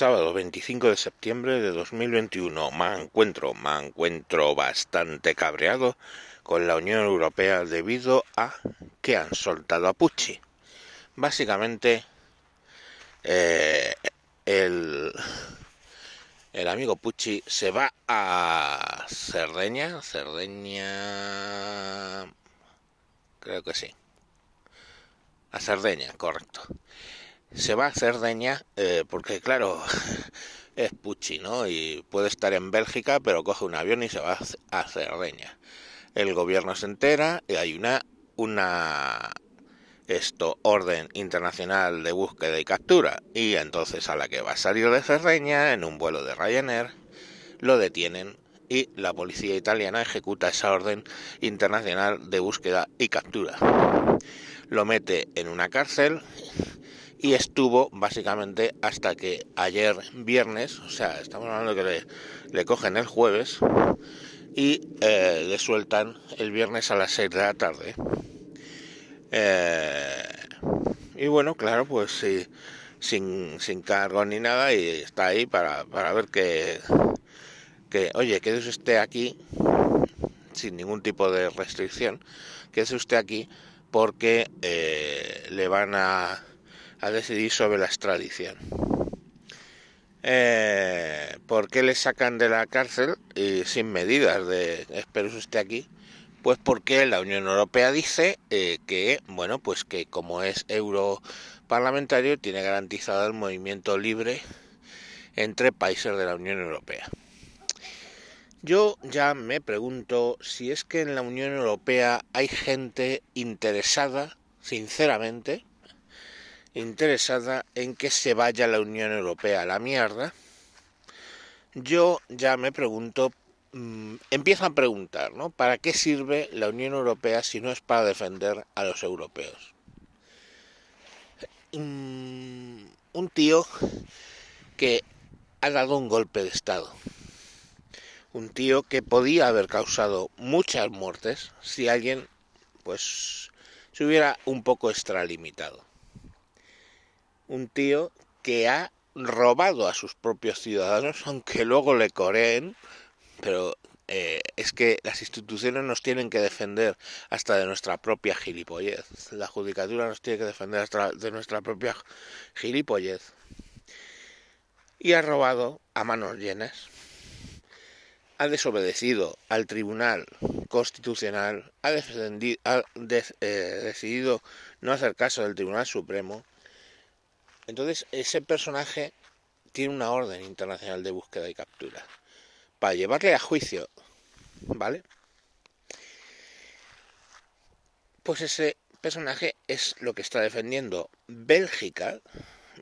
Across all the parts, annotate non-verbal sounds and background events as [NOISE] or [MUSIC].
Sábado 25 de septiembre de 2021. Me encuentro, me encuentro bastante cabreado con la Unión Europea debido a que han soltado a Pucci. Básicamente, eh, el, el amigo Pucci se va a Cerdeña, Cerdeña, creo que sí, a Cerdeña, correcto se va a Cerdeña eh, porque claro [LAUGHS] es Pucci no y puede estar en Bélgica pero coge un avión y se va a Cerdeña el gobierno se entera y hay una una esto orden internacional de búsqueda y captura. Y entonces a la que va a salir de Cerdeña en un vuelo de Ryanair lo detienen y la policía italiana ejecuta esa orden internacional de búsqueda y captura. Lo mete en una cárcel y estuvo básicamente hasta que ayer viernes, o sea, estamos hablando que le, cogen el jueves y eh, le sueltan el viernes a las 6 de la tarde. Eh, y bueno, claro, pues sí, sin, sin cargo ni nada y está ahí para, para ver que, que, oye, quédese usted aquí sin ningún tipo de restricción, quédese usted aquí porque eh, le van a a decidir sobre la extradición. Eh, ¿Por qué le sacan de la cárcel y sin medidas de espero usted aquí? Pues porque la Unión Europea dice eh, que, bueno, pues que como es europarlamentario tiene garantizado el movimiento libre entre países de la Unión Europea. Yo ya me pregunto si es que en la Unión Europea hay gente interesada, sinceramente, interesada en que se vaya la Unión Europea a la mierda, yo ya me pregunto, mmm, empiezo a preguntar, ¿no? ¿Para qué sirve la Unión Europea si no es para defender a los europeos? Mm, un tío que ha dado un golpe de Estado. Un tío que podía haber causado muchas muertes si alguien, pues, se hubiera un extra extralimitado un tío que ha robado a sus propios ciudadanos, aunque luego le coreen, pero eh, es que las instituciones nos tienen que defender hasta de nuestra propia gilipollez. La judicatura nos tiene que defender hasta de nuestra propia gilipollez. Y ha robado a manos llenas. Ha desobedecido al Tribunal Constitucional, ha, ha eh, decidido no hacer caso del Tribunal Supremo entonces, ese personaje tiene una orden internacional de búsqueda y captura. Para llevarle a juicio, ¿vale? Pues ese personaje es lo que está defendiendo Bélgica,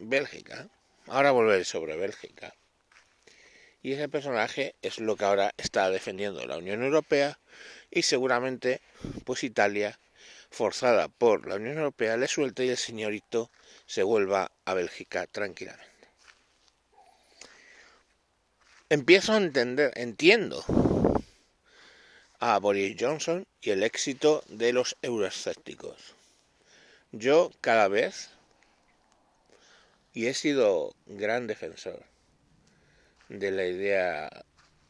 Bélgica, ahora volveré sobre Bélgica, y ese personaje es lo que ahora está defendiendo la Unión Europea y seguramente pues Italia forzada por la Unión Europea le suelta y el señorito se vuelva a Bélgica tranquilamente. Empiezo a entender, entiendo a Boris Johnson y el éxito de los euroescépticos. Yo cada vez, y he sido gran defensor de la idea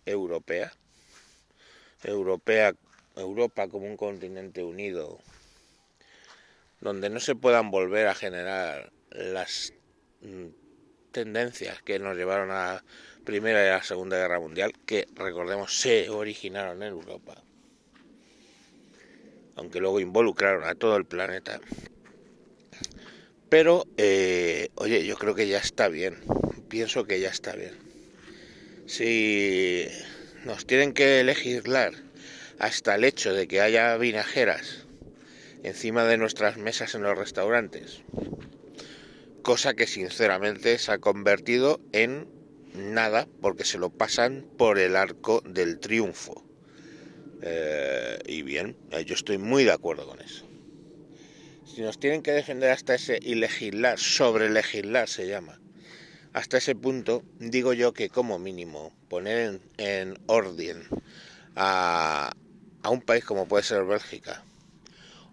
europea, europea, Europa como un continente unido donde no se puedan volver a generar las mm, tendencias que nos llevaron a la Primera y a la Segunda Guerra Mundial, que recordemos se originaron en Europa, aunque luego involucraron a todo el planeta. Pero, eh, oye, yo creo que ya está bien, pienso que ya está bien. Si nos tienen que legislar hasta el hecho de que haya vinajeras encima de nuestras mesas en los restaurantes. Cosa que sinceramente se ha convertido en nada porque se lo pasan por el arco del triunfo. Eh, y bien, eh, yo estoy muy de acuerdo con eso. Si nos tienen que defender hasta ese y legislar, sobre legislar se llama, hasta ese punto, digo yo que como mínimo poner en, en orden a, a un país como puede ser Bélgica,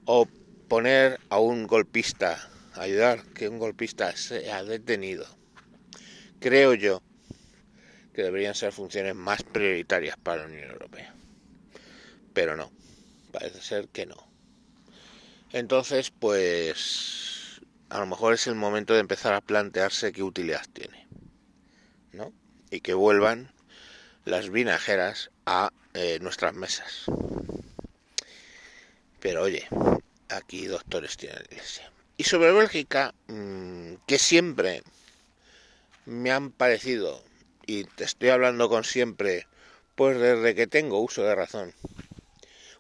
o poner a un golpista, ayudar que un golpista sea detenido, creo yo que deberían ser funciones más prioritarias para la Unión Europea. Pero no, parece ser que no. Entonces, pues a lo mejor es el momento de empezar a plantearse qué utilidad tiene, ¿no? Y que vuelvan las vinajeras a eh, nuestras mesas. Pero oye, aquí doctores tienen la iglesia. Y sobre Bélgica, mm, que siempre me han parecido, y te estoy hablando con siempre, pues desde que tengo uso de razón,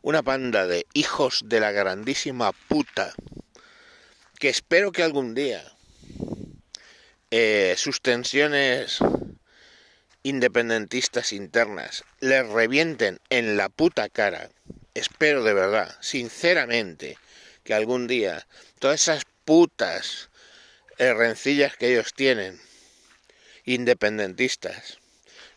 una panda de hijos de la grandísima puta, que espero que algún día eh, sus tensiones independentistas internas les revienten en la puta cara. Espero de verdad, sinceramente, que algún día todas esas putas rencillas que ellos tienen, independentistas,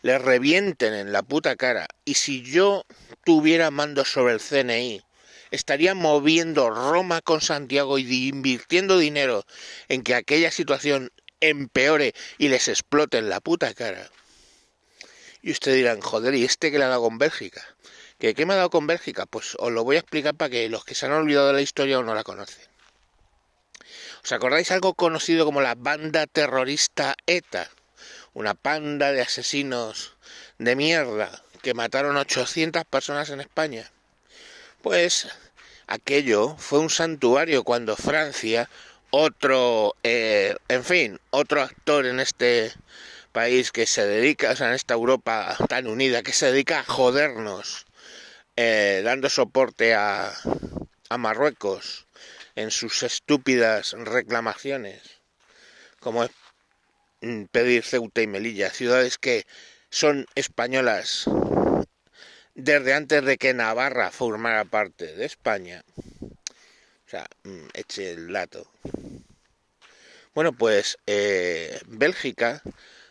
les revienten en la puta cara. Y si yo tuviera mando sobre el CNI, estaría moviendo Roma con Santiago y invirtiendo dinero en que aquella situación empeore y les explote en la puta cara. Y ustedes dirán, joder, ¿y este que le ha dado Bélgica? ¿Que qué me ha dado con Bélgica? Pues os lo voy a explicar para que los que se han olvidado de la historia o no la conocen. ¿Os acordáis algo conocido como la banda terrorista ETA? Una panda de asesinos de mierda que mataron 800 personas en España. Pues aquello fue un santuario cuando Francia, otro, eh, en fin, otro actor en este país que se dedica, o sea, en esta Europa tan unida, que se dedica a jodernos, eh, dando soporte a, a Marruecos en sus estúpidas reclamaciones, como es pedir Ceuta y Melilla, ciudades que son españolas desde antes de que Navarra formara parte de España. O sea, mm, eche el dato. Bueno, pues eh, Bélgica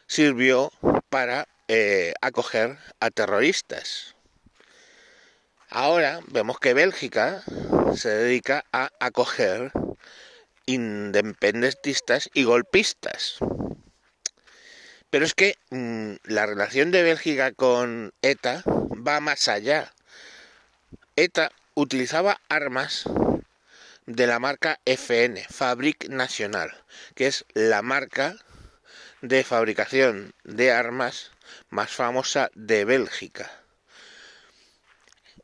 sirvió para eh, acoger a terroristas. Vemos que Bélgica se dedica a acoger independentistas y golpistas. Pero es que mm, la relación de Bélgica con ETA va más allá. ETA utilizaba armas de la marca FN, Fabric Nacional, que es la marca de fabricación de armas más famosa de Bélgica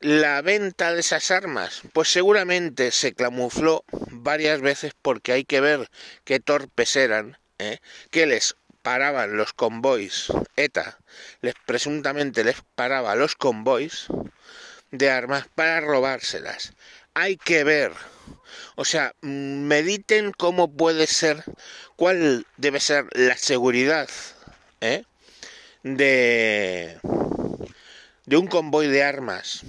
la venta de esas armas, pues seguramente se camufló varias veces porque hay que ver qué torpes eran, ¿eh? que les paraban los convoys, ETA, les presuntamente les paraba los convoys de armas para robárselas. Hay que ver, o sea, mediten cómo puede ser, cuál debe ser la seguridad ¿eh? de de un convoy de armas,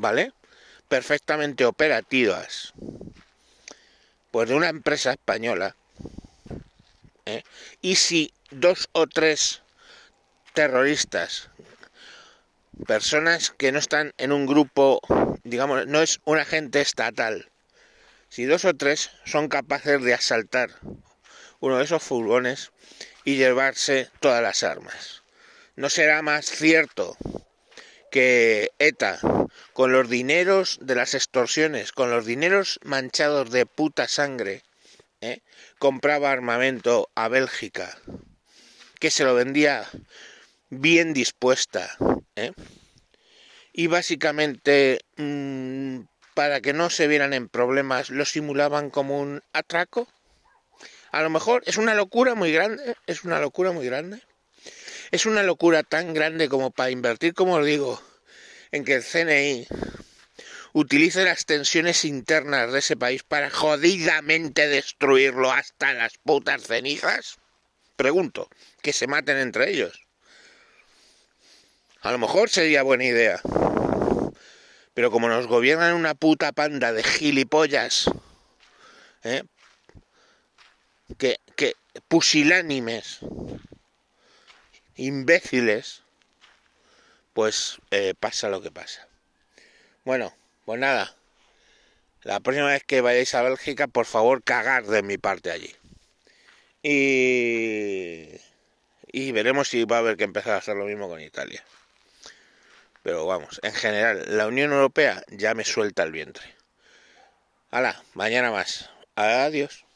¿vale? Perfectamente operativas, pues de una empresa española. ¿eh? Y si dos o tres terroristas, personas que no están en un grupo, digamos, no es un agente estatal, si dos o tres son capaces de asaltar uno de esos furgones y llevarse todas las armas. ¿No será más cierto que ETA, con los dineros de las extorsiones, con los dineros manchados de puta sangre, ¿eh? compraba armamento a Bélgica, que se lo vendía bien dispuesta, ¿eh? y básicamente mmm, para que no se vieran en problemas lo simulaban como un atraco. A lo mejor es una locura muy grande, es una locura muy grande. Es una locura tan grande como para invertir, como os digo, en que el CNI utilice las tensiones internas de ese país para jodidamente destruirlo hasta las putas cenizas? Pregunto, que se maten entre ellos. A lo mejor sería buena idea. Pero como nos gobiernan una puta panda de gilipollas, ¿eh? que, que pusilánimes, imbéciles, pues eh, pasa lo que pasa. Bueno, pues nada. La próxima vez que vayáis a Bélgica, por favor, cagar de mi parte allí. Y, y veremos si va a haber que empezar a hacer lo mismo con Italia. Pero vamos, en general, la Unión Europea ya me suelta el vientre. Hala, mañana más. Adiós.